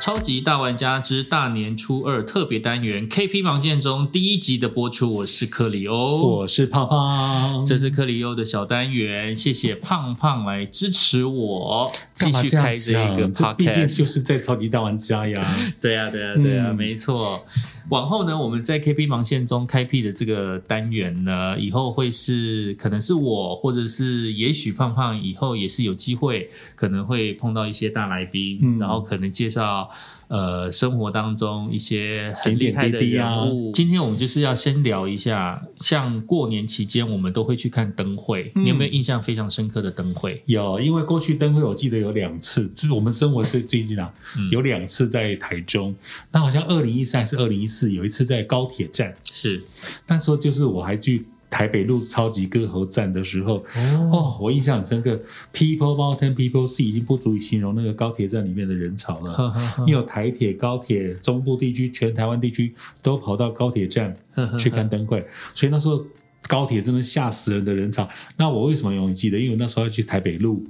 超级大玩家之大年初二特别单元 KP 房间中第一集的播出，我是克里欧，我是胖胖，这是克里欧的小单元，谢谢胖胖来支持我继续开这个讲这毕竟。就是在超级大玩家呀。对呀、对呀、对呀、嗯没错。往后呢，我们在 KP 盲线中开辟的这个单元呢，以后会是可能是我，或者是也许胖胖以后也是有机会，可能会碰到一些大来宾，嗯。然后可能介绍呃生活当中一些很点点厉害的滴滴啊。人物。今天我们就是要先聊一下，像过年期间我们都会去看灯会，嗯。你有没有印象非常深刻的灯会？有，因为过去灯会我记得有两次，就是我们生活最最近啊，嗯。有两次在台中，那好像二零一三还是二零一四有一次在高铁站，是。那时候就是我还去台北路超级歌喉站的时候，哦，我印象很深刻，People Mountain People Sea 已经不足以形容那个高铁站里面的人潮了。呵呵呵你有台铁、高铁、中部地区、全台湾地区都跑到高铁站去看灯会，所以那时候高铁真的吓死人的人潮。那我为什么永远记得？因为我那时候要去台北录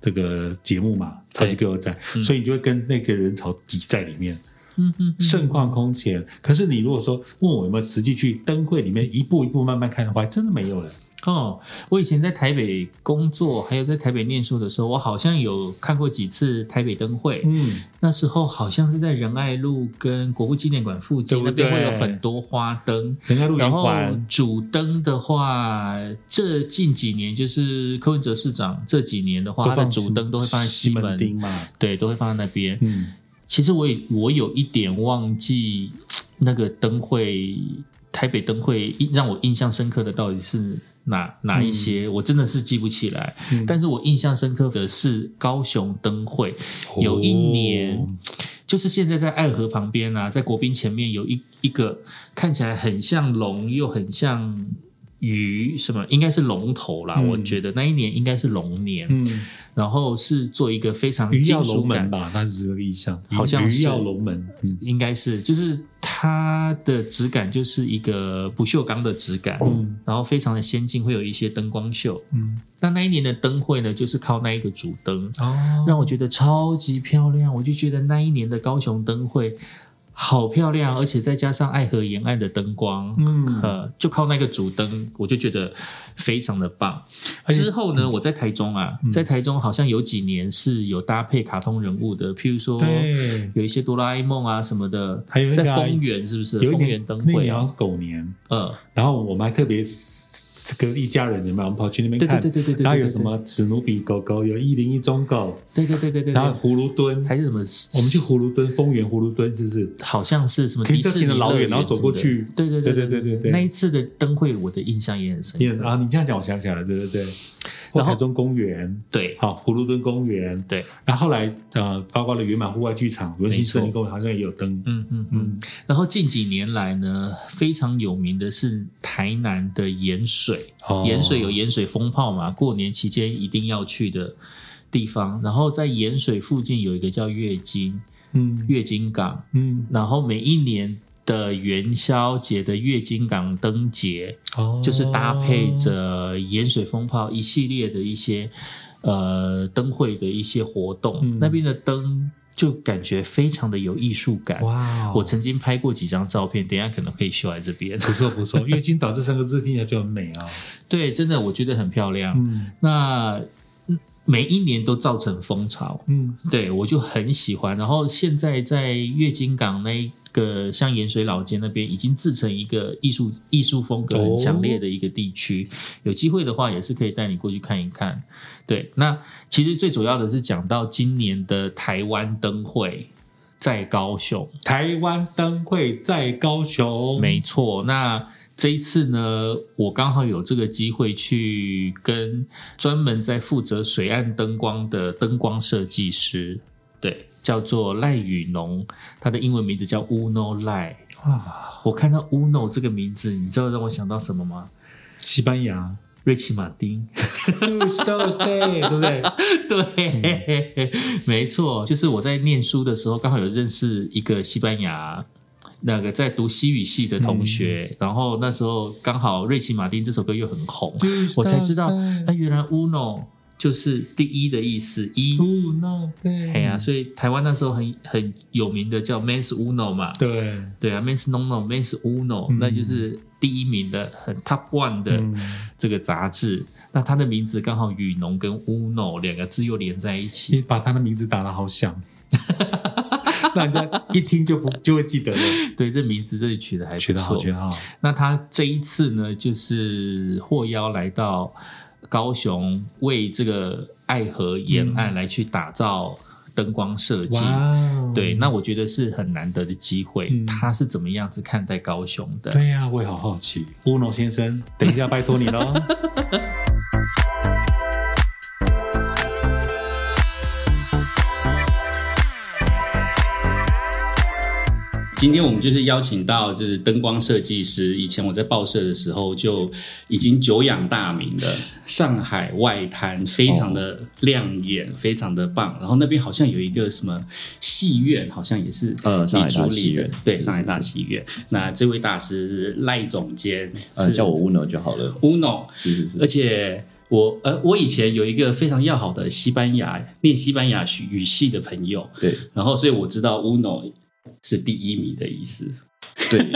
这个节目嘛，超级歌喉站，嗯所以你就会跟那个人潮挤在里面。嗯嗯嗯盛况空前。可是你如果说问我有没有实际去灯会里面一步一步慢慢看的话，真的没有了。哦，我以前在台北工作，还有在台北念书的时候，我好像有看过几次台北灯会。嗯，那时候好像是在仁爱路跟国父纪念馆附近，对对那边会有很多花灯。人家录然后，主灯的话，这近几年就是柯文哲市长这几年的话，他的主灯都会放在西西，门町嘛。对，都会放在那边。嗯，其实我也我有一点忘记那个灯会，台北灯会印让我印象深刻的到底是哪哪一些，我真的是记不起来。嗯。但是我印象深刻的是高雄灯会，有一年哦就是现在在爱河旁边啊，在国宾前面有一一个看起来很像龙又很像鱼，什么应该是龙头啦，嗯。我觉得那一年应该是龙年，嗯，然后是做一个非常鱼跃金属感。龙门吧，那是这个意象，好像是。鱼跃龙门。嗯。应该是，就是它的质感就是一个不锈钢的质感，嗯然后非常的先进，会有一些灯光秀。嗯，那那一年的灯会呢，就是靠那一个主灯，哦，让我觉得超级漂亮。我就觉得那一年的高雄灯会好漂亮，而且再加上爱河沿岸的灯光，嗯。呃，就靠那个主灯，我就觉得非常的棒。之后呢，我在台中啊，嗯。在台中好像有几年是有搭配卡通人物的，譬如说对，有一些哆啦 A 梦啊什么的，还有在丰原是不是？丰原灯会啊，那年好像是狗年，嗯，然后我们还特别这个一家人有没？我们跑去那边看，对对对对对。然后有什么史努比狗狗，有一零一中狗，对对对对对。然后葫芦墩还是什么？我们去葫芦墩，丰源葫芦墩是不是？好像是什么迪士尼老远，然后走过去。对对对对对对。那一次的灯会，我的印象也很深。啊，你这样讲，我想起来了，对对对。然后中公园，对，好葫芦墩公园，对。然后后来呃，包括了圆满户外剧场、文心森林公园，好像也有灯。嗯嗯嗯。然后近几年来呢，非常有名的是台南的盐水。哦。盐水有盐水风炮嘛，过年期间一定要去的地方。然后在盐水附近有一个叫月经嗯。月经港，嗯，然后每一年的元宵节的月经港灯节，哦。就是搭配着盐水风炮一系列的一些呃灯会的一些活动，嗯。那边的灯就感觉非常的有艺术感。哇哦，我曾经拍过几张照片，等一下可能可以秀在这边。不错不错，月经岛这三个字听起来就很美啊。对，真的我觉得很漂亮。嗯那嗯每一年都造成风潮，嗯对我就很喜欢。然后现在在月经港那个像盐水老街那边，已经自成一个艺术艺术风格很强烈的一个地区。有机会的话，也是可以带你过去看一看。对，那其实最主要的是讲到今年的台湾灯会在高雄，台湾灯会在高雄，没错，那这一次呢，我刚好有这个机会去跟专门在负责水岸灯光的灯光设计师，对，叫做赖宇农，他的英文名字叫 Uno 赖。啊，我看到 Uno 这个名字，你知道让我想到什么吗？西班牙瑞奇马丁，，Dos Dos Day，对不对？对，没错，就是我在念书的时候，刚好有认识一个西班牙那个在读西语系的同学，然后那时候刚好瑞奇马丁这首歌又很红，我才知道，那，原来 Uno。就是第一的意思，一。Uno 对，哎呀，所以台湾那时候很很有名的叫 Men's Uno 嘛，对，对啊，Men's Nono、Men's Uno，、嗯。那就是第一名的很 Top One 的嗯。这个杂志。那他的名字刚好雨农跟 Uno 两个字又连在一起。你，把他的名字打得好响，让人家一听就不就会记得了。对，这名字这里取的还不学得好，取。得好。那他这一次呢，就是获邀来到高雄，为这个爱河沿岸来去打造灯光设计。对，那我觉得是很难得的机会。嗯他是怎么样子看待高雄的？对呀、我也好好奇。乌龙先生，等一下拜托你喽。今天我们就是邀请到就是灯光设计师，以前我在报社的时候就已经久仰大名的上海外滩，非常的亮眼，非常的棒。然后那边好像有一个什么戏院，好像也是呃上海大戏院对，上海大戏院。那这位大师是赖总监，呃，叫我 Uno 就好了。Uno，是是是，而且我呃，我以前有一个非常要好的西班牙念西班牙语语系的朋友，对然后所以我知道 Uno 是第一名的意思。对，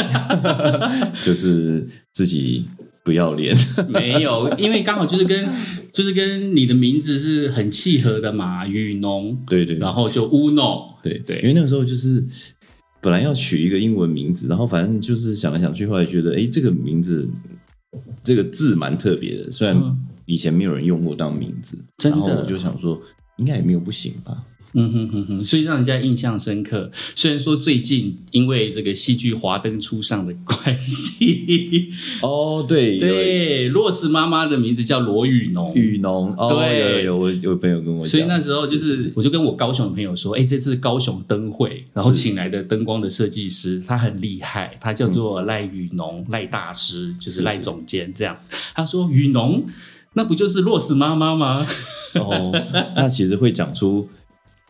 就是自己不要脸。没有，因为刚好就是跟就是跟你的名字是很契合的嘛，雨农，对对，然后就 Uno，对对因为那个时候就是本来要取一个英文名字，然后反正就是想来想去，后来觉得哎，这个名字这个字蛮特别的，虽然嗯以前没有人用过当名字，真的然后我就想说，应该也没有不行吧。嗯哼哼哼，所以让人家印象深刻。虽然说最近因为这个戏剧《华灯初上》的关系，哦，对，对，洛斯妈妈的名字叫罗雨农，雨农，哦，对有有有，我有朋友跟我讲，所以那时候就是是，我就跟我高雄的朋友说，哎，这次高雄灯会，然后请来的灯光的设计师，他很厉害，他叫做赖雨农，赖大师，就是赖总监这样。他说雨农，那不就是洛斯妈妈吗？哦，那其实会讲出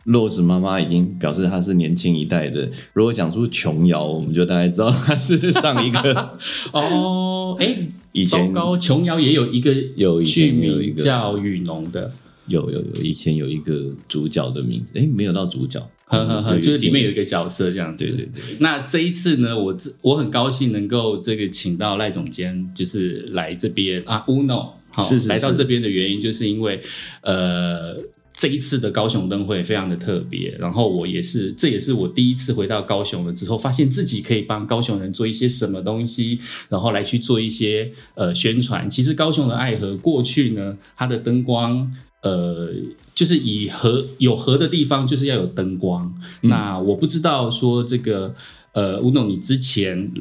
Rose 妈妈已经表示她是年轻一代的。如果讲出琼瑶，我们就大概知道她是上一个 哦，哎，以前糟糕，琼瑶也有一个有剧名叫雨农的，有有有以前有一个主角的名字，哎，没有到主角，呵呵呵，就是里面有一个个角色这样子。对对对，那这一次呢，我自我很高兴能够这个请到赖总监，就是来这边啊，Uno 好是是来到是这边的原因，就是因为呃这一次的高雄灯会非常的特别，然后我也是这也是我第一次回到高雄了之后，发现自己可以帮高雄人做一些什么东西，然后来去做一些呃宣传。其实高雄的爱河过去呢，它的灯光。呃，就是以河有河的地方，就是要有灯光。那我不知道说这个呃，吴总，你之前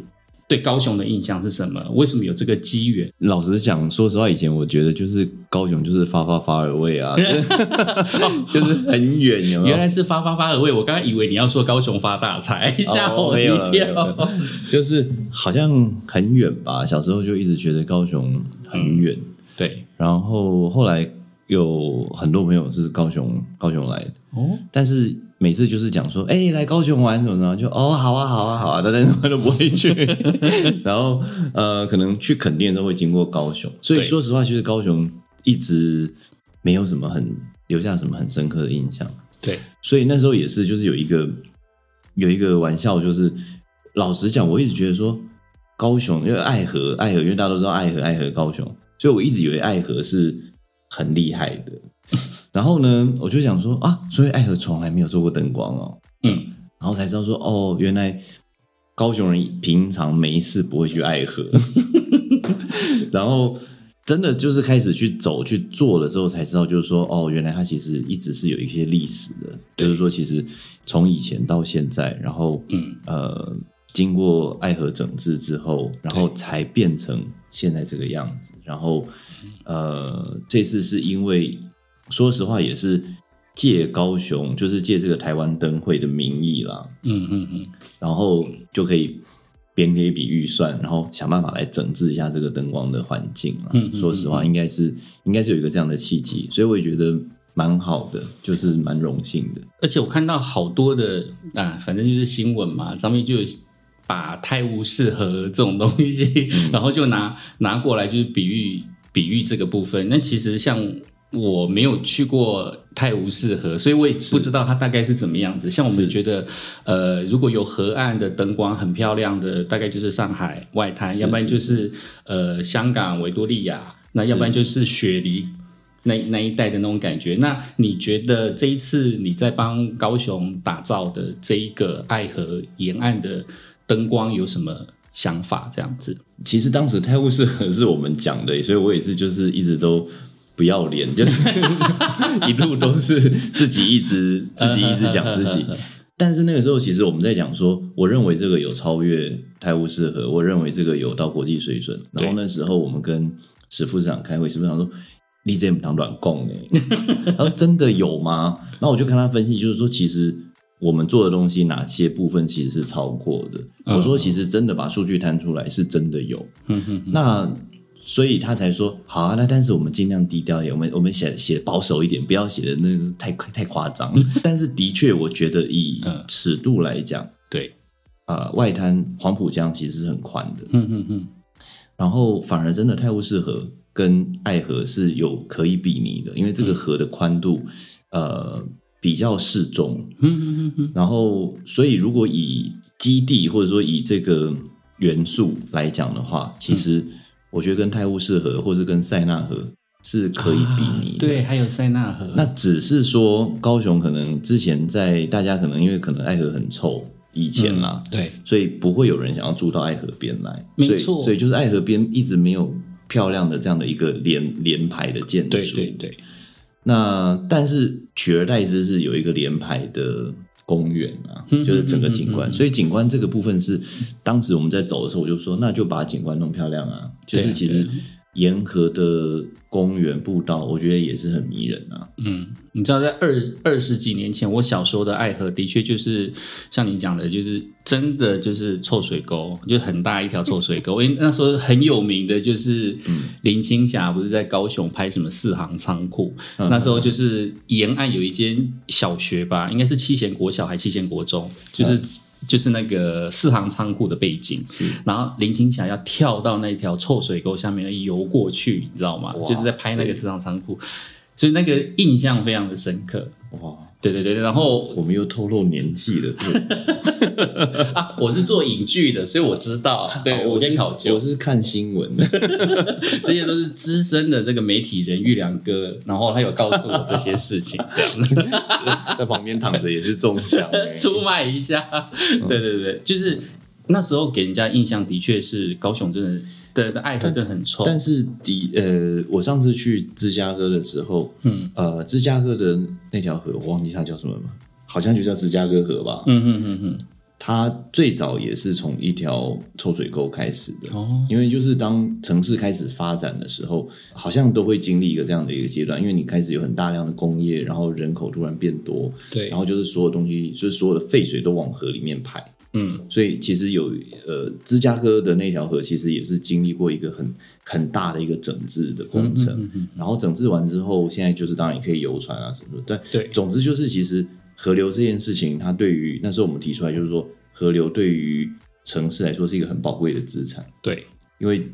对高雄的印象是什么？为什么有这个机缘？老实讲，说实话，以前我觉得就是高雄就是发发发而味啊，就是很远，有没有？原来是发发发而为，我刚刚以为你要说高雄发大财，吓哦我一跳。了就是好像很远吧。小时候就一直觉得高雄很远，对，然后后来有很多朋友是高雄高雄来的，哦，但是每次就是讲说，哎、来高雄玩什么的，就哦，好啊，好啊，好啊，但是我都不会去。然后呃，可能去垦丁的时候会经过高雄，所以对说实话，其实高雄一直没有什么很留下什么很深刻的印象。对，所以那时候也是，就是有一个有一个玩笑，就是老实讲，我一直觉得说高雄，因为爱河，爱河，因为大家都知道爱河，爱河高雄，所以我一直以为爱河是很厉害的。然后呢，我就想说啊，所以爱河从来没有做过灯光哦，嗯，然后才知道说哦，原来高雄人平常没事不会去爱河，然后真的就是开始去走去做了之后，才知道就是说哦，原来它其实一直是有一些历史的，就是说其实从以前到现在，然后嗯。呃，经过爱河整治之后，然后才变成现在这个样子，然后呃，这次是因为说实话也是借高雄，就是借这个台湾灯会的名义啦，嗯嗯嗯，然后就可以编列一笔预算，然后想办法来整治一下这个灯光的环境啦。嗯嗯说实话，应该是应该是有一个这样的契机，所以我也觉得蛮好的，就是蛮荣幸的。而且我看到好多的啊，反正就是新闻嘛，上面就把泰晤士河这种东西，然后就拿拿过来就是比喻比喻这个部分。那其实像我没有去过泰晤士河，所以我也不知道它大概是怎么样子。像我们觉得，呃，如果有河岸的灯光很漂亮的，大概就是上海外滩，要不然就是呃香港维多利亚，那要不然就是雪梨。那那一带的那种感觉，那你觉得这一次你在帮高雄打造的这一个爱河沿岸的灯光有什么想法？这样子，其实当时泰晤士河是我们讲的，所以我也是就是一直都不要脸，就是 一路都是自己一直自己一直讲自己。但是那个时候，其实我们在讲说，我认为这个有超越泰晤士河，我认为这个有到国际水准。然后那时候我们跟史副市长开会，史副市长说：“你这不当软供呢？” 他说：“真的有吗？”然后我就跟他分析，就是说，其实我们做的东西哪些部分其实是超过的。我说，其实真的把数据摊出来，是真的有。嗯哼，那所以他才说好啊，那但是我们尽量低调一点，我们我们写写保守一点，不要写的那个太太夸张。但是的确，我觉得以嗯。尺度来讲，对，呃，外滩黄浦江其实是很宽的，嗯嗯嗯，然后反而真的泰晤士河跟爱河是有可以比拟的，因为这个河的宽度，呃，比较适中，嗯嗯嗯嗯，然后，所以如果以基地或者说以这个元素来讲的话，其实我觉得跟泰晤士河或是跟塞纳河是可以比拟的。对，还有塞纳河，那只是说高雄可能之前在大家可能因为可能爱河很臭，以前啦，对，所以不会有人想要住到爱河边来，没错。所以就是爱河边一直没有漂亮的这样的一个连连排的建筑。对对对，那但是取而代之是有一个连排的公园啊，嗯就是整个景观，所以景观这个部分是当时我们在走的时候，我就说那就把景观弄漂亮啊，就是其实沿河的公园步道，我觉得也是很迷人啊。嗯，你知道，在二二十几年前，我小时候的爱河的确就是像你讲的，就是真的就是臭水沟，就很大一条臭水沟。因为那时候很有名的就是林青霞不是在高雄拍什么四行仓库，嗯那时候就是沿岸有一间小学吧，应该是七贤国小还七贤国中，就是。就是那个四行仓库的背景，然后林青霞要跳到那条臭水沟下面游过去，你知道吗？就是在拍那个四行仓库，所以那个印象非常的深刻。哇，对对对，然后我们又透露年纪了。啊，我是做影剧的，所以我知道，对我可以是考究我，是看新闻的。这些都是资深的这个媒体人玉良哥，然后他有告诉我这些事情，在旁边躺着也是中枪、欸。出卖一下。对对对，就是那时候给人家印象的确是高雄真的的的爱河真的很臭，但是的呃，我上次去芝加哥的时候，嗯呃，芝加哥的那条河，我忘记它叫什么了，好像就叫芝加哥河吧。嗯嗯嗯嗯，它最早也是从一条臭水沟开始的。哦，因为就是当城市开始发展的时候，好像都会经历一个这样的一个阶段，因为你开始有很大量的工业，然后人口突然变多，对然，后就是所有东西，就是所有的废水都往河里面排，嗯。所以其实有呃，芝加哥的那条河其实也是经历过一个很很大的一个整治的工程，嗯嗯然后整治完之后，现在就是当然也可以游船啊什么的，但对。总之就是其实河流这件事情，它对于那时候我们提出来就是说，河流对于城市来说是一个很宝贵的资产，对，因为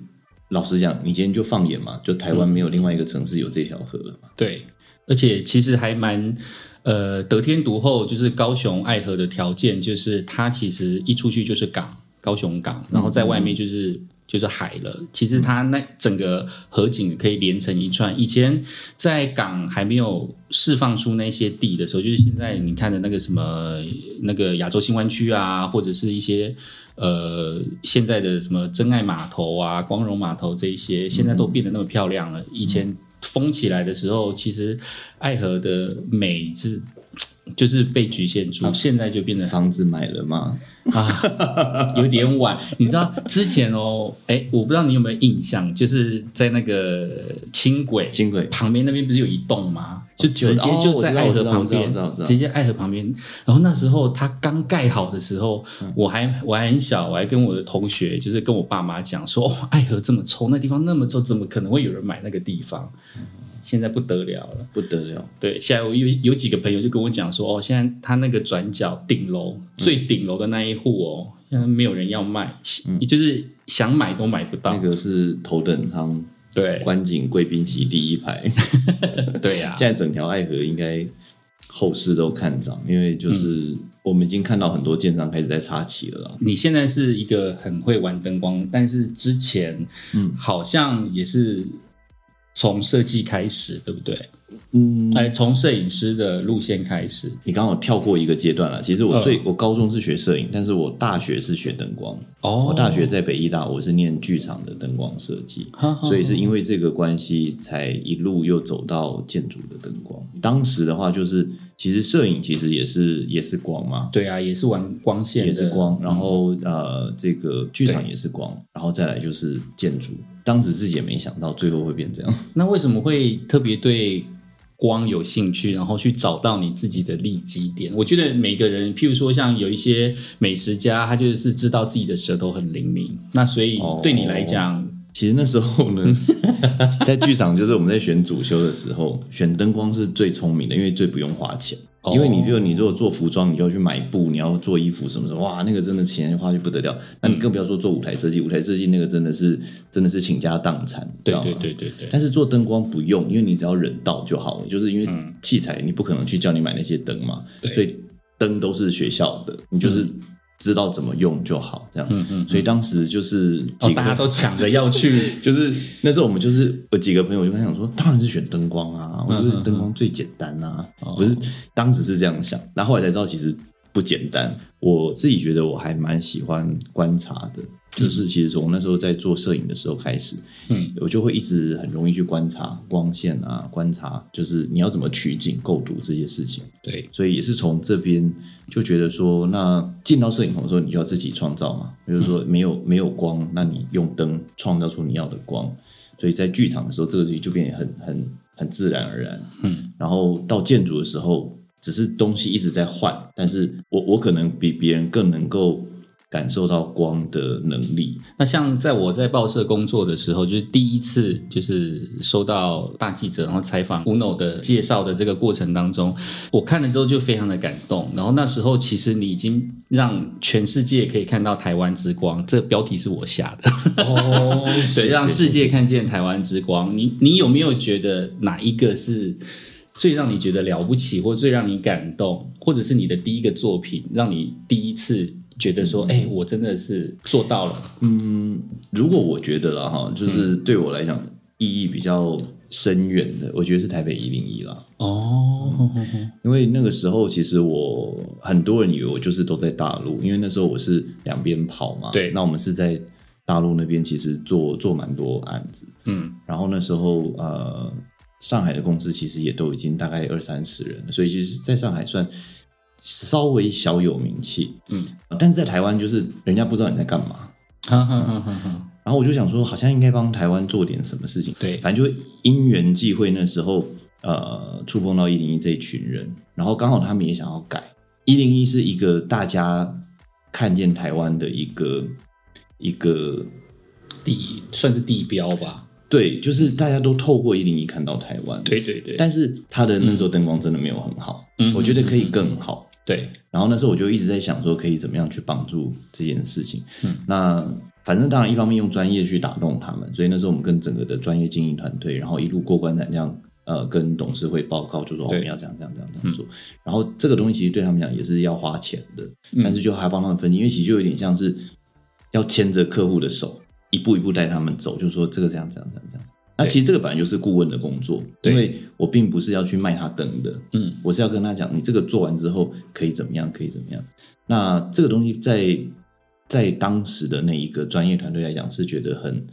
老实讲，你今天就放眼嘛，就台湾没有另外一个城市有这条河了嘛，对，而且其实还蛮呃得天独厚，就是高雄爱河的条件，就是它其实一出去就是港，高雄港，然后在外面就是。就是海了，其实它那整个河景可以连成一串。以前在港还没有释放出那些地的时候，就是现在你看的那个什么那个亚洲新湾区啊，或者是一些呃现在的什么真爱码头啊、光荣码头这一些，现在都变得那么漂亮了。以前封起来的时候，其实爱河的美是 就是被局限住，现在就变成房子买了吗？啊，有点晚。你知道之前哦，哎，我不知道你有没有印象，就是在那个轻轨轻轨旁边那边不是有一栋吗？就直接哦就在爱河旁边直接爱河旁边。然后那时候它刚盖好的时候，嗯我还我还很小，我还跟我的同学，就是跟我爸妈讲说，哦，爱河这么臭，那地方那么臭，怎么可能会有人买那个地方？现在不得了了。不得了，对，现在我有有几个朋友就跟我讲说，哦，现在他那个转角顶楼、最顶楼的那一户哦，现在没有人要卖，就是想买都买不到。那个是头等舱对观景贵宾席第一排。对呀、现在整条爱河应该后市都看涨，因为就是我们已经看到很多建商开始在插旗了啦。你现在是一个很会玩灯光，但是之前嗯好像也是从设计开始，对不对？嗯，哎，从摄影师的路线开始。你刚好跳过一个阶段了。其实我最、嗯我高中是学摄影，但是我大学是学灯光。哦我大学在北艺大，我是念剧场的灯光设计，哈哈所以是因为这个关系，才一路又走到建筑的灯光。当时的话，就是其实摄影其实也是也是光嘛，对啊，也是玩光线，也是光，然嗯后呃，这个剧场也是光，然后再来就是建筑。当时自己也没想到最后会变这样。那为什么会特别对光有兴趣，然后去找到你自己的利基点？我觉得每个人，譬如说像有一些美食家，他就是知道自己的舌头很灵敏，那所以哦对你来讲，其实那时候呢，在剧场就是我们在选主修的时候，选灯光是最聪明的，因为最不用花钱。哦。因为你就你如果做服装，你就要去买布，你要做衣服什么什么，哇，那个真的钱花去不得了。那你更不要说做舞台设计，舞台设计那个真的是真的是倾家荡产，对对对对对，但是做灯光不用，因为你只要人到就好了，就是因为嗯。器材你不可能去叫你买那些灯嘛，对。所以灯都是学校的，你就是知道怎么用就好，这样。嗯嗯，所以当时就是哦，大家都抢着要去，就是那时候我们就是有几个朋友就跟他讲说，当然是选灯光啊，我嗯觉得灯光最简单啊，哦。不是当时是这样想，然后后来才知道其实不简单。我自己觉得我还蛮喜欢观察的，就是其实从那时候在做摄影的时候开始，嗯，我就会一直很容易去观察光线啊，观察就是你要怎么取景、构图这些事情。对，所以也是从这边就觉得说，那进到摄影棚的时候，你就要自己创造嘛。比如说没有没有光，那你用灯创造出你要的光。所以在剧场的时候，这个东西就变得很很很自然而然。嗯，然后到建筑的时候，只是东西一直在换，但是我我可能比别人更能够感受到光的能力。那像在我在报社工作的时候，就是第一次就是收到大记者然后采访 Uno 的介绍的这个过程当中，我看了之后就非常的感动。然后那时候其实你已经让全世界可以看到台湾之光，这个标题是我下的。哦，对，让世界看见台湾之光。你你有没有觉得哪一个是最让你觉得了不起，或最让你感动，或者是你的第一个作品，让你第一次觉得说，哎、我真的是做到了。嗯，如果我觉得了哈，就是对我来讲意义比较深远的，我觉得是台北一零一啦。哦，因为那个时候，其实我很多人以为我就是都在大陆，因为那时候我是两边跑嘛。对那我们是在大陆那边，其实做做蛮多案子。嗯，然后那时候呃，上海的公司其实也都已经大概二三十人了，所以其实在上海算稍微小有名气。嗯，但是在台湾就是人家不知道你在干嘛。哈哈哈哈哈，然后我就想说，好像应该帮台湾做点什么事情。对反正就因缘际会，那时候呃触碰到一零一这一群人，然后刚好他们也想要改。一零一是一个大家看见台湾的一个一个地算是地标吧。对，就是大家都透过一零一看到台湾。，对对对，但是它的那时候灯光真的没有很好，嗯我觉得可以更好。对，然后那时候我就一直在想说，可以怎么样去帮助这件事情。嗯，那反正当然一方面用专业去打动他们，所以那时候我们跟整个的专业经营团队，然后一路过关斩将，呃，跟董事会报告，就说、哦、我们要这样这样这样这样做。然后这个东西其实对他们讲也是要花钱的，嗯但是就还帮他们分析，因为其实就有点像是要牵着客户的手，一步一步带他们走，就说这个这样这样这样这样。那其实这个本来就是顾问的工作，对。因为我并不是要去卖他灯的，嗯。我是要跟他讲，你这个做完之后可以怎么样，可以怎么样。那这个东西在在当时的那一个专业团队来讲，是觉得很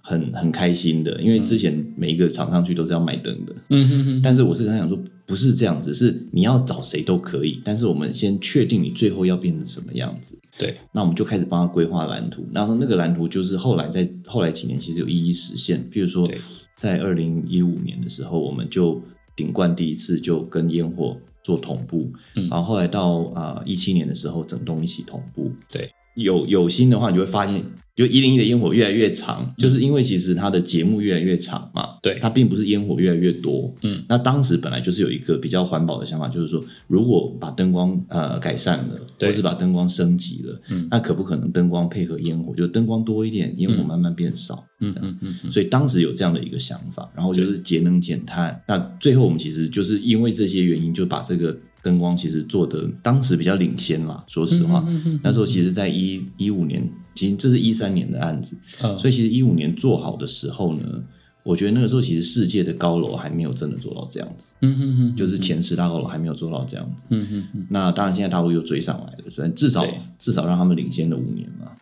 很很开心的，因为之前每一个厂商去都是要卖灯的，嗯哼哼，但是我是跟他讲说，不是这样子，是你要找谁都可以，但是我们先确定你最后要变成什么样子。对，那我们就开始帮他规划蓝图，然后那个蓝图就是后来在后来几年其实有一一实现，譬如说在二零一五年的时候，我们就顶冠第一次就跟烟火做同步，嗯。然后后来到啊一七年的时候，整栋一起同步，对，有有心的话，你就会发现，就一零一的烟火越来越长，就是因为其实它的节目越来越长嘛。对它并不是烟火越来越多。嗯，那当时本来就是有一个比较环保的想法，就是说，如果把灯光呃改善了，对或是把灯光升级了，嗯那可不可能灯光配合烟火，就灯光多一点，烟火慢慢变少？嗯嗯嗯嗯，所以当时有这样的一个想法，然后就是节能减碳。那最后我们其实就是因为这些原因，就把这个灯光其实做的当时比较领先嘛。说实话，那时候其实在一一五年，其实这是一三年的案子，嗯。所以其实一五年做好的时候呢，我觉得那个时候其实世界的高楼还没有真的做到这样子，嗯嗯嗯，就是前十大高楼还没有做到这样子。嗯嗯嗯，那当然，现在大陆又追上来了，所以至少至少让他们领先了五年嘛。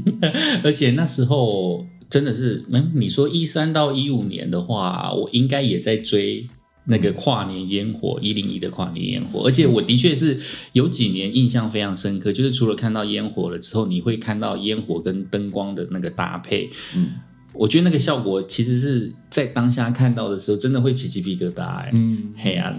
而且那时候真的是，嗯，你说一三到一五年的话，我应该也在追那个跨年烟火，一零一的跨年烟火，而且我的确是有几年印象非常深刻，就是除了看到烟火了之后，你会看到烟火跟灯光的那个搭配，嗯。我觉得那个效果其实是在当下看到的时候，真的会起鸡皮疙瘩、欸，嗯。嘿啊，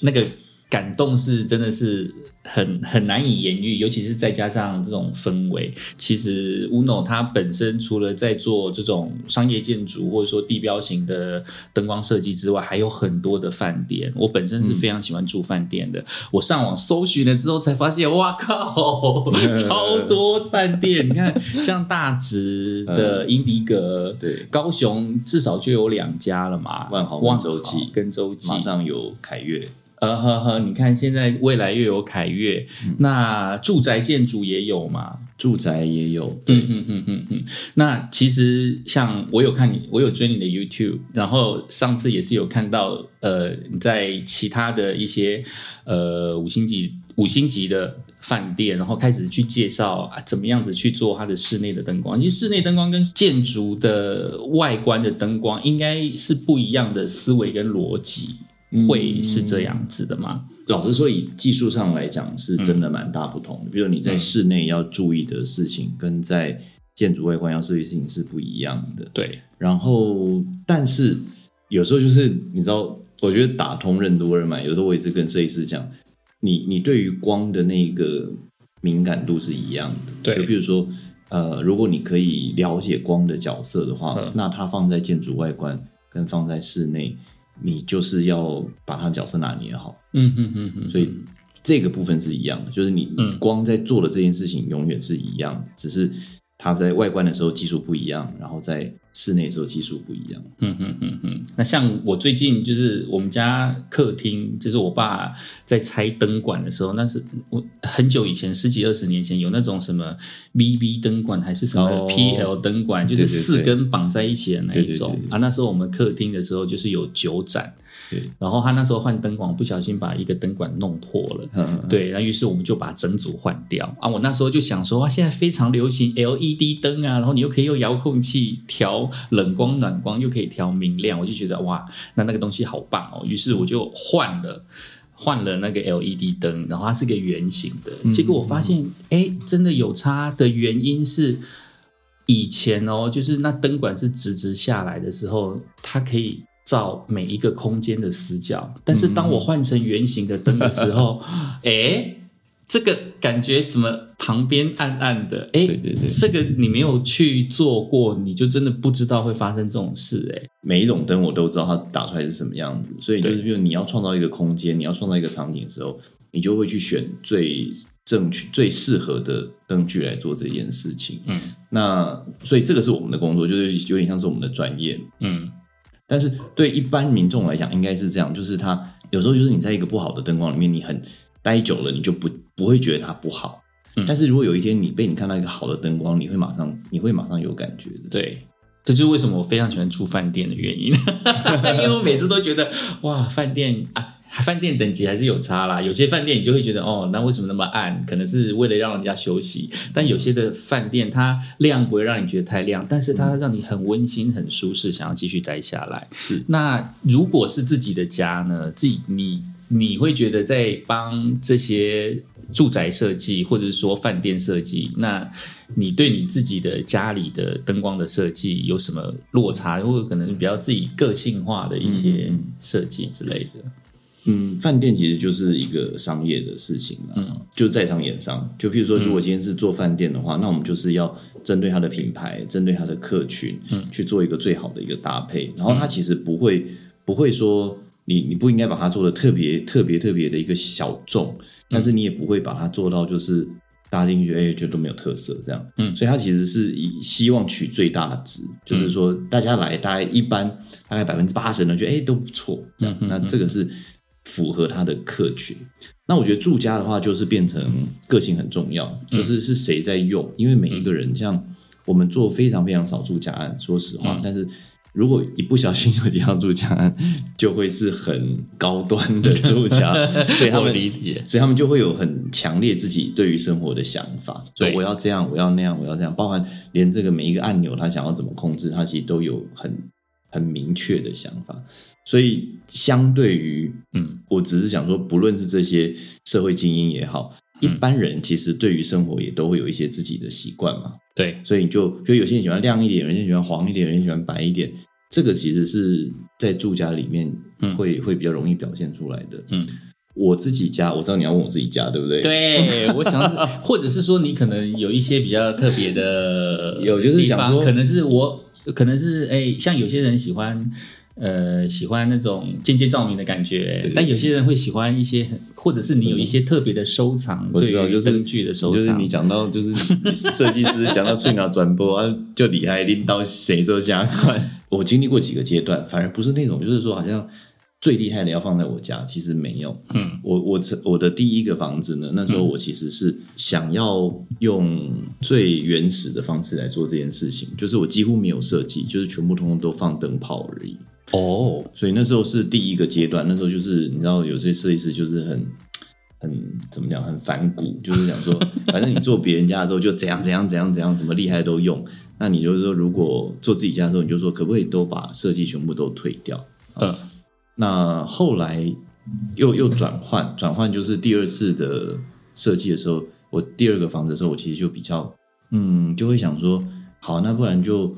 那个感动是真的是很很难以言喻，尤其是再加上这种氛围。其实 Uno 它本身除了在做这种商业建筑或者说地标型的灯光设计之外，还有很多的饭店。我本身是非常喜欢住饭店的，我上网搜寻了之后才发现，哇靠，超多饭店！你看，像大直的英迪格，对。高雄至少就有两家了嘛，万豪洲际跟洲际，马上有凯悦，呃呵呵，你看现在未来又有凯悦，那住宅建筑也有嘛？住宅也有，嗯嗯嗯嗯嗯。那其实像我有看你，我有追你的 YouTube，然后上次也是有看到，呃，你在其他的一些呃五星级五星级的饭店，然后开始去介绍啊怎么样子去做它的室内的灯光。其实室内灯光跟建筑的外观的灯光应该是不一样的思维跟逻辑，会是这样子的吗？老实说，以技术上来讲，是真的蛮大不同的。比如你在室内要注意的事情，跟在建筑外观要注意的事情是不一样的。对，然后，但是有时候就是你知道，我觉得打通任督二脉。有时候我也是跟设计师讲，你你对于光的那个敏感度是一样的。对就比如说，呃，如果你可以了解光的角色的话，嗯那它放在建筑外观跟放在室内，你就是要把他角色拿捏好。嗯嗯嗯嗯，所以这个部分是一样的，就是你嗯光在做的这件事情永远是一样，只是他在外观的时候技术不一样，然后在室内的时候技术不一样。嗯嗯嗯嗯，那像我最近就是我们家客厅，就是我爸在拆灯管的时候，那是我很久以前十几二十年前有那种什么 VB 灯管还是什么哦 PL 灯管，就是四根绑在一起的那一种啊。那时候我们客厅的时候就是有九盏，对，然后他那时候换灯管，不小心把一个灯管弄破了。嗯，对，那于是我们就把整组换掉啊！我那时候就想说，哇，现在非常流行 LED 灯啊，然后你又可以用遥控器调冷光、暖光，又可以调明亮，我就觉得哇，那那个东西好棒哦！于是我就换了。换了那个 LED 灯，然后它是个圆形的，结果我发现，哎、真的有差的原因是，以前哦，就是那灯管是直直下来的时候，它可以照每一个空间的死角，但是当我换成圆形的灯的时候，哎、这个感觉怎么旁边暗暗的？哎，对对对这个你没有去做过，你就真的不知道会发生这种事、哎，每一种灯我都知道它打出来是什么样子，所以就是比如你要创造一个空间，你要创造一个场景的时候，你就会去选最正确、最适合的灯具来做这件事情。嗯那所以这个是我们的工作，就是有点像是我们的专业。嗯但是对一般民众来讲，应该是这样，就是他有时候就是你在一个不好的灯光里面，你很待久了，你就不不会觉得它不好。嗯但是如果有一天你被你看到一个好的灯光，你会马上你会马上有感觉的。对。这就是为什么我非常喜欢住饭店的原因，因为我每次都觉得哇，饭店啊，饭店等级还是有差啦。有些饭店你就会觉得哦，那为什么那么暗？可能是为了让人家休息。但有些的饭店它亮不会让你觉得太亮，但是它让你很温馨、很舒适，想要继续待下来。是那如果是自己的家呢？自己你你会觉得在帮这些住宅设计，或者是说饭店设计，那你对你自己的家里的灯光的设计有什么落差，或者可能比较自己个性化的一些设计之类的？嗯，饭店其实就是一个商业的事情嘛，嗯就在商言商。就譬如说，如果今天是做饭店的话，那我们就是要针对它的品牌，针对它的客群，嗯去做一个最好的一个搭配。然后它其实不会不会说你你不应该把它做的特别特别特别的一个小众，但是你也不会把它做到就是大家进去哎觉得都没有特色这样。嗯所以它其实是以希望取最大值，就是说大家来大概一般大概百分之八十呢觉得哎都不错这样，那这个是符合他的客群。那我觉得住家的话，就是变成个性很重要，嗯就是是谁在用，因为每一个人像我们做非常非常少住家案，说实话，嗯但是。如果一不小心有几套住家案，就会是很高端的住家，所以他们理解，所以他们就会有很强烈自己对于生活的想法，说对我要这样，我要那样，我要这样，包含连这个每一个按钮，他想要怎么控制，他其实都有很很明确的想法。所以相对于，嗯，我只是想说，不论是这些社会精英也好，一般人其实对于生活也都会有一些自己的习惯嘛。对，所以你就就有些人喜欢亮一点，有些人喜欢黄一点，有些人喜欢白一点。这个其实是在住家里面嗯会、会比较容易表现出来的。嗯，我自己家，我知道你要问我自己家，对不对？，对，我想是，或者是说你可能有一些比较特别的有就是想说可能是我，可能是哎，像有些人喜欢。呃，喜欢那种间接照明的感觉，对但有些人会喜欢一些很，或者是你有一些特别的收藏，我知道，对于就是灯具的收藏，就是你讲到就是你 设计师讲到去哪转播啊，就厉害，拎到谁都想看。我经历过几个阶段，反而不是那种就是说好像最厉害的要放在我家，其实没有。嗯我我我的第一个房子呢，那时候我其实是想要用最原始的方式来做这件事情，就是我几乎没有设计，就是全部通通都放灯泡而已。哦，所以那时候是第一个阶段，那时候就是你知道有些设计师就是很 很怎么讲，很反骨，就是想说，反正你做别人家的时候就怎样怎样怎样怎样，怎么厉害都用。那你就是说，如果做自己家的时候，你就说可不可以都把设计全部都退掉？嗯那后来又又转换，转换就是第二次的设计的时候，我第二个房子的时候，我其实就比较嗯，就会想说，好，那不然就，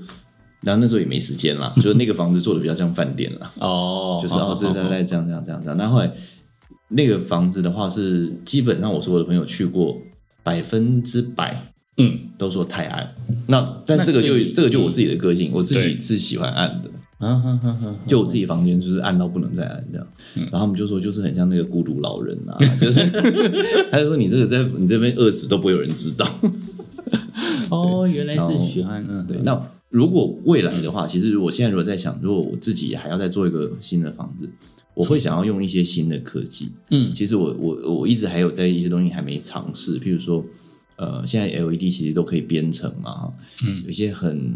然后那时候也没时间啦，就那个房子做的比较像饭店啦，哦，就是哦，这大概这样这样这样这样。那后来那个房子的话是基本上我所有的朋友去过，百分之百嗯都说太暗。那但那这个就这个就我自己的个性，我自己是喜欢暗的。嗯哼哼哼，就我自己房间就是暗到不能再暗这样，嗯然后他们就说就是很像那个孤独老人啊，就是 他就说你这个在你这边饿死都不会有人知道。哦，原来是喜欢，嗯，对，那如果未来的话，其实我现在如果在想，如果我自己还要再做一个新的房子，我会想要用一些新的科技。嗯。其实我我我一直还有在一些东西还没尝试，譬如说，呃，现在 LED 其实都可以编程嘛，哈，嗯。有一些很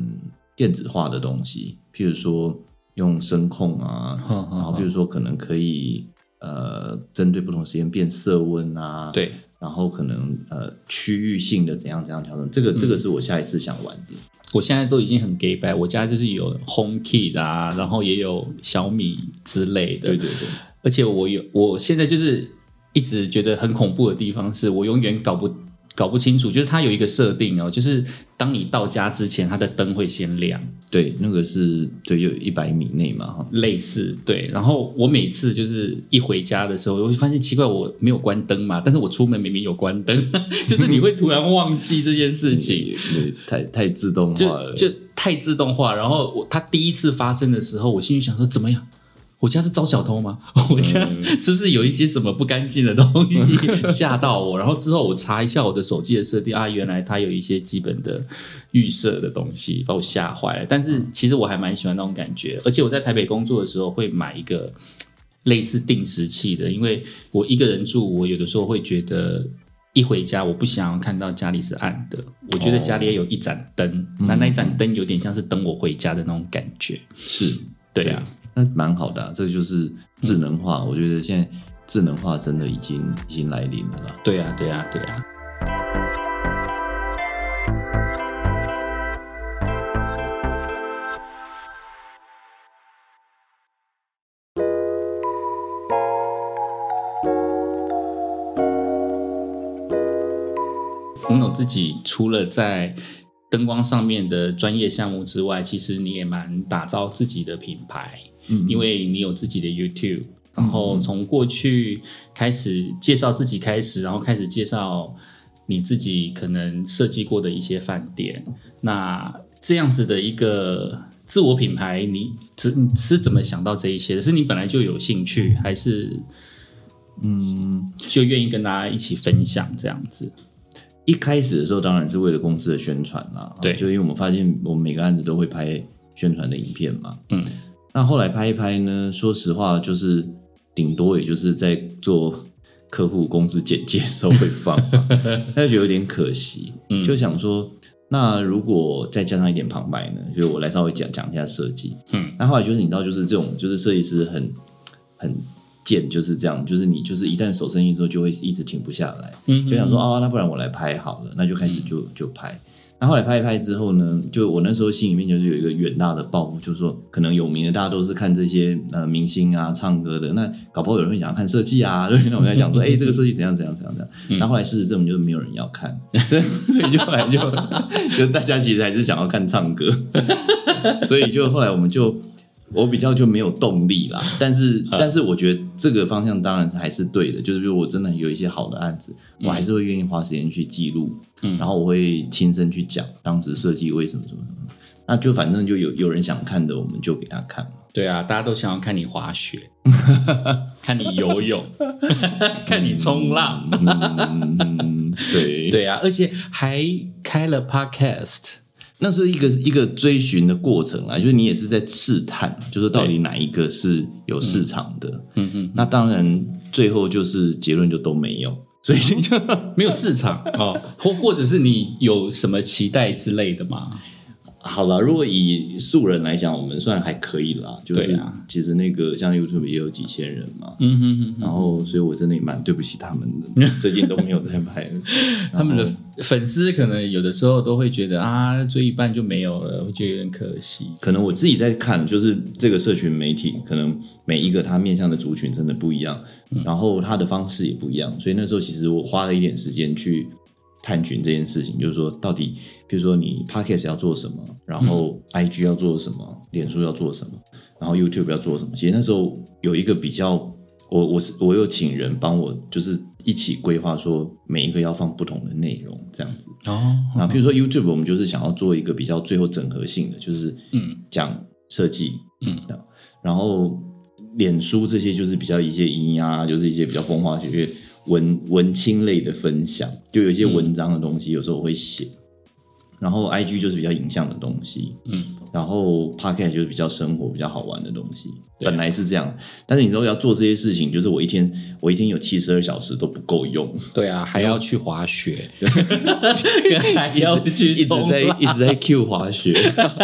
电子化的东西，譬如说用声控啊，然后譬如说可能可以呃针对不同时间变色温啊，，对，然后可能呃区域性的怎样怎样调整，这个这个是我下一次想玩的。我现在都已经很 gay 白，我家就是有 Home Kit 啊，然后也有小米之类的，对对对，而且我有，我现在就是一直觉得很恐怖的地方是，我永远搞不搞不清楚，就是它有一个设定哦，就是当你到家之前，它的灯会先亮，对，那个是对，有一百米内嘛，哈，类似对。然后我每次就是一回家的时候，我就发现奇怪，我没有关灯嘛，但是我出门明明有关灯，就是你会突然忘记这件事情。对，太太自动化了，就就太自动化。然后我它第一次发生的时候，我心里想说怎么样？我家是招小偷吗？我家是不是有一些什么不干净的东西 吓到我？然后之后我查一下我的手机的设定啊，原来它有一些基本的预设的东西，把我吓坏了。但是其实我还蛮喜欢那种感觉，而且我在台北工作的时候会买一个类似定时器的，因为我一个人住，我有的时候会觉得。一回家，我不想要看到家里是暗的，我觉得家里也有一盏灯，那那一盏灯有点像是等我回家的那种感觉。是对啊，那蛮好的、啊，这就是智能化。我觉得现在智能化真的已经已经来临了啦。对啊，对啊，对啊。朋友自己除了在灯光上面的专业项目之外，其实你也蛮打造自己的品牌，嗯因为你有自己的 YouTube，然后从过去开始介绍自己开始，然后开始介绍你自己可能设计过的一些饭店。那这样子的一个自我品牌，你是你是怎么想到这一些的？是你本来就有兴趣，还是嗯。就愿意跟大家一起分享这样子？一开始的时候当然是为了公司的宣传啦，对。就因为我们发现我们每个案子都会拍宣传的影片嘛，嗯，那后来拍一拍呢，说实话就是顶多也就是在做客户公司简介的时候会放嘛，那就觉得有点可惜，嗯。就想说那如果再加上一点旁白呢，就是我来稍微讲讲一下设计，嗯，那后来就是你知道就是这种就是设计师很很贱就是这样，就是你就是一旦手伸进之后就会一直停不下来，嗯就想说哦，那不然我来拍好了，那就开始就就拍。那后来拍一拍之后呢，就我那时候心里面就是有一个远大的抱负，就是说可能有名的大家都是看这些呃明星啊唱歌的，那搞不好有人会想要看设计啊，就是那我在讲说，哎、这个设计怎样怎样怎样怎样。那后来事实证明就是没有人要看，所以就后来就 就大家其实还是想要看唱歌，所以就后来我们就。我比较就没有动力啦，但是但是我觉得这个方向当然是还是对的，就是如果我真的有一些好的案子，我还是会愿意花时间去记录，嗯然后我会亲身去讲当时设计为什么什么什么，那就反正就有有人想看的，我们就给他看嘛。对啊，大家都想要看你滑雪，看你游泳，看你冲浪。嗯，对，对啊，而且还开了 podcast。那是一个一个追寻的过程啊，就是你也是在试探，就是到底哪一个是有市场的。嗯嗯，那当然最后就是结论就都没有，所以就没有市场啊，或或者是你有什么期待之类的吗？好了，如果以素人来讲，我们算还可以啦。就是对啊其实那个像 YouTube 也有几千人嘛，嗯哼哼然后所以我真的也蛮对不起他们的，最近都没有在拍。他们的粉丝可能有的时候都会觉得啊，追一半就没有了，会觉得有点可惜。可能我自己在看，就是这个社群媒体，可能每一个他面向的族群真的不一样，然后他的方式也不一样，所以那时候其实我花了一点时间去探寻这件事情，就是说到底，比如说你 podcast 要做什么，然后 IG 要做什么，脸书要做什么，然后 YouTube 要做什么。其实那时候有一个比较，我我是我有请人帮我，就是一起规划说每一个要放不同的内容这样子。哦，那比如说 YouTube，我们就是想要做一个比较最后整合性的，就是嗯讲设计，嗯然后脸书这些就是比较一些音啊，就是一些比较风花雪月、文文青类的分享，就有一些文章的东西，有时候我会写。然后 IG 就是比较影像的东西，嗯，然后 Podcast 就是比较生活、比较好玩的东西。本来是这样，但是你说要做这些事情，就是我一天我一天有七十二小时都不够用，对啊，还要去滑雪，还要去一直在一直在 Q 滑雪。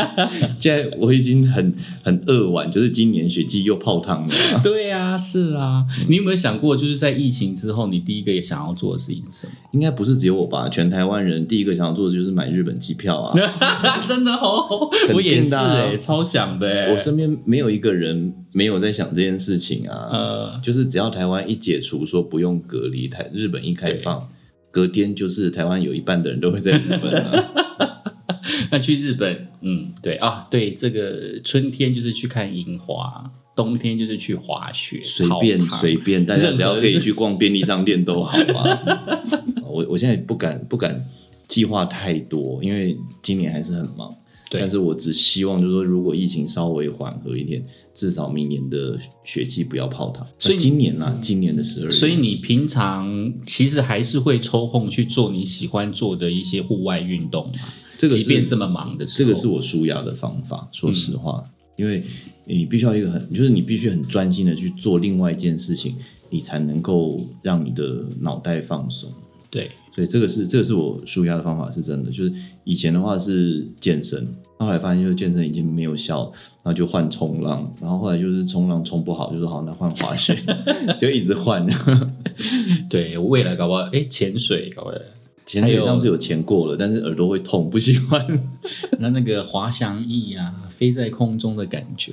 现在我已经很很扼腕，就是今年雪季又泡汤了。对啊，是啊。你有没有想过，就是在疫情之后，你第一个也想要做的事情是什么？应该不是只有我吧？全台湾人第一个想要做的就是买日本机票啊！真的哦，的啊我也是哎、超想的哎、我身边没有一个人没有在想这件事情啊。呃，就是只要台湾一解除说不用隔离，台日本一开放，隔天就是台湾有一半的人都会在日本啊。那去日本，嗯，对啊，对，这个春天就是去看樱花，冬天就是去滑雪，随便随便，大家只要可以去逛便利商店都好啊。我我现在不敢不敢计划太多，因为今年还是很忙。对但是我只希望就是说，如果疫情稍微缓和一点，至少明年的雪季不要泡汤。所以今年啊，今年的十二月，所以你平常其实还是会抽空去做你喜欢做的一些户外运动嘛？这个即便这么忙的时候，这个是我舒压的方法。说实话，因为你必须要一个很，就是你必须很专心的去做另外一件事情，你才能够让你的脑袋放松。对，所以这个是这个是我舒压的方法，是真的。就是以前的话是健身，后来发现就是健身已经没有效，然后就换冲浪，然后后来就是冲浪冲不好，就说好那换滑雪，就一直换。对，未来搞不好，哎，潜水搞不好，潜水上次有潜过了，但是耳朵会痛，不喜欢。那那个滑翔翼啊，飞在空中的感觉，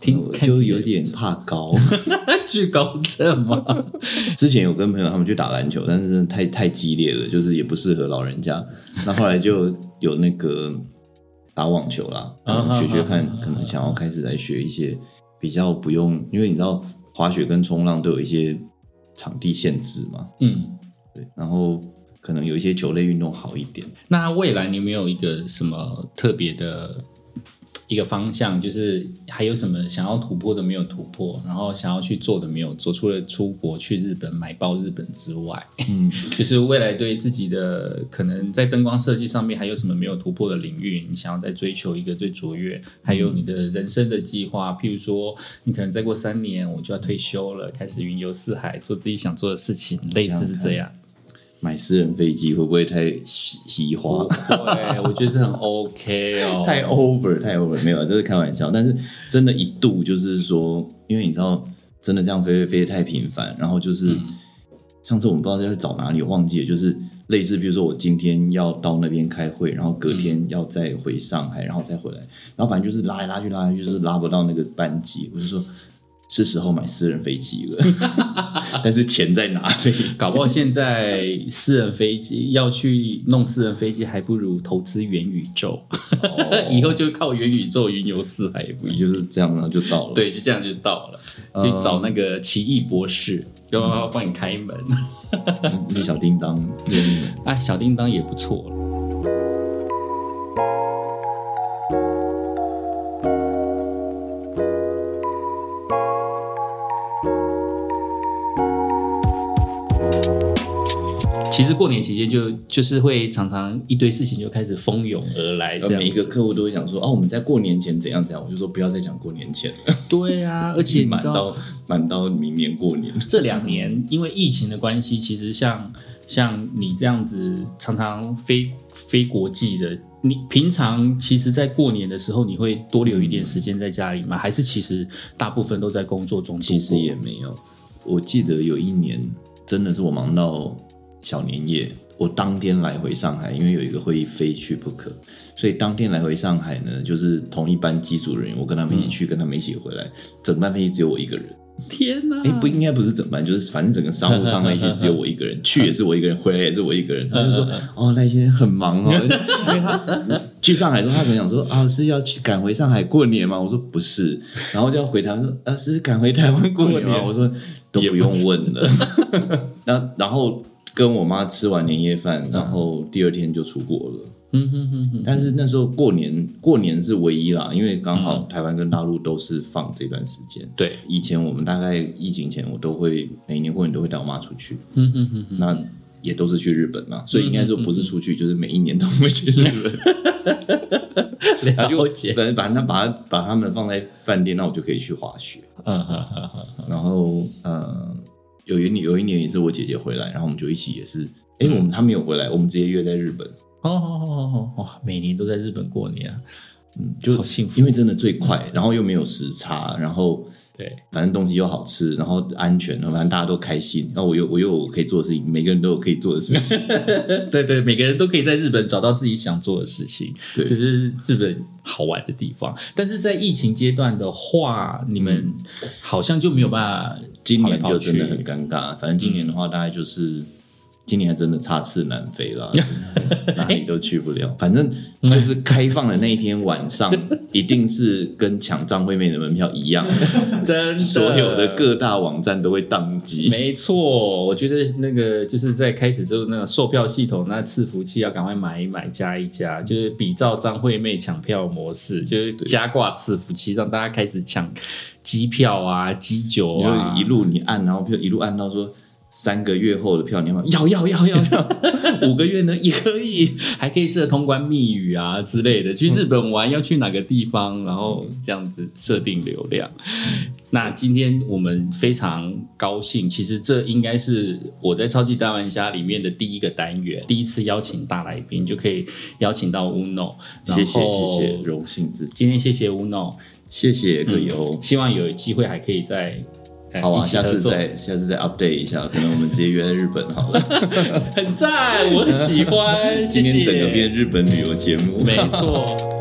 听就有点怕高。惧高症嘛？之前有跟朋友他们去打篮球，但是真的太太激烈了，就是也不适合老人家。那后来就有那个打网球啦，学学看，可能想要开始来学一些比较不用，因为你知道滑雪跟冲浪都有一些场地限制嘛，嗯，对，然后可能有一些球类运动好一点。那未来你有没有一个什么特别的一个方向？就是还有什么想要突破的没有突破，然后想要去做的没有做？除了出国去日本买包日本之外，嗯，就是未来对自己的可能在灯光设计上面还有什么没有突破的领域？你想要再追求一个最卓越？还有你的人生的计划，譬如说，你可能再过三年我就要退休了，开始云游四海，做自己想做的事情，类似是这样。买私人飞机会不会太稀稀花？对，我觉得是很 OK 哦，太 over 太 over 没有，这是开玩笑。但是真的，一度就是说，因为你知道，真的这样飞飞飞得太频繁，然后就是、上次我们不知道要找哪里，我忘记了，就是类似，比如说我今天要到那边开会，然后隔天要再回上海，然后再回来，然后反正就是拉来拉去拉来去，就是拉不到那个班机，我就说。是时候买私人飞机了，但是钱在哪里？搞不好现在私人飞机要去弄私人飞机，还不如投资元宇宙，以后就靠元宇宙云游四海也不。就是这样，然后就到了。对，就这样就到了，就找那个奇异博士，要不要帮你开门？嗯，那小叮当，嗯哎，小叮当也不错了。其实过年期间就就是会常常一堆事情就开始蜂拥而来，这呃，样每一个客户都会想说，哦，我们在过年前怎样怎样，我就说不要再讲过年前了，对啊，而且 满到满到明年过年。这两年因为疫情的关系，其实像像你这样子常常飞飞国际的，你平常其实，在过年的时候，你会多留一点时间在家里吗？还是其实大部分都在工作中？其实也没有，我记得有一年真的是我忙到小年夜，我当天来回上海，因为有一个会议非去不可，所以当天来回上海呢，就是同一班机组人员，我跟他们一起去，跟他们一起回来，整班飞机只有我一个人。天哪！哎、不应该不是整班，就是反正整个商务舱那一些只有我一个人，去也是我一个人，回来也是我一个人。他就说：“哦，那一天很忙哦，因为他去上海的时候，他可能想说啊是要去赶回上海过年吗？”我说不是，然后就要回台湾说啊是赶回台湾过年吗？我说都不用问了。那然后跟我妈吃完年夜饭，然后第二天就出国了。嗯哼哼哼，但是那时候过年过年是唯一啦，因为刚好台湾跟大陆都是放这段时间。对，以前我们大概疫情前，我都会每年过年都会带我妈出去，嗯哼哼哼，那也都是去日本嘛，所以应该说不是出去，就是每一年都会去日本。然后就了解，反正把那把它把他们放在饭店，那我就可以去滑雪。嗯哼哼哼，然后呃，有一年有一年也是我姐姐回来，然后我们就一起也是，哎、我们她没有回来，我们直接约在日本，哦哦哦哦哦，每年都在日本过年啊，嗯，就好幸福。因为真的最快，然后又没有时差，然后对，反正东西又好吃，然后安全，反正大家都开心，然后我又我又有我可以做的事情，每个人都有可以做的事情，对对，每个人都可以在日本找到自己想做的事情，对这是日本好玩的地方。但是在疫情阶段的话，你们好像就没有办法今年就真的很尴尬。反正今年的话，大概就是。今年还真的插翅难飞了，哪里都去不了。反正就是开放的那一天晚上，一定是跟抢张惠妹的门票一样，真的所有的各大网站都会宕机。没错，我觉得那个就是在开始之后，那个售票系统那伺服器要赶快买一买，加一加，就是比照张惠妹抢票模式，就是加挂伺服器，让大家开始抢机票啊、机酒啊，一路你按，然后就一路按到说三个月后的票，你要要要要要要，五个月呢也可以。还可以设通关密语啊之类的。去日本玩要去哪个地方，然后这样子设定流量。那今天我们非常高兴，其实这应该是我在超级大玩家里面的第一个单元，第一次邀请大来宾，就可以邀请到 Uno。谢谢谢谢，荣幸自己，今天谢谢 Uno，谢谢葛优。希望有机会还可以再。呃好啊，下次再下次再 update 一下，可能我们直接约在日本好了。很赞，我很喜欢，谢谢。今天整个变日本旅游节目，没错。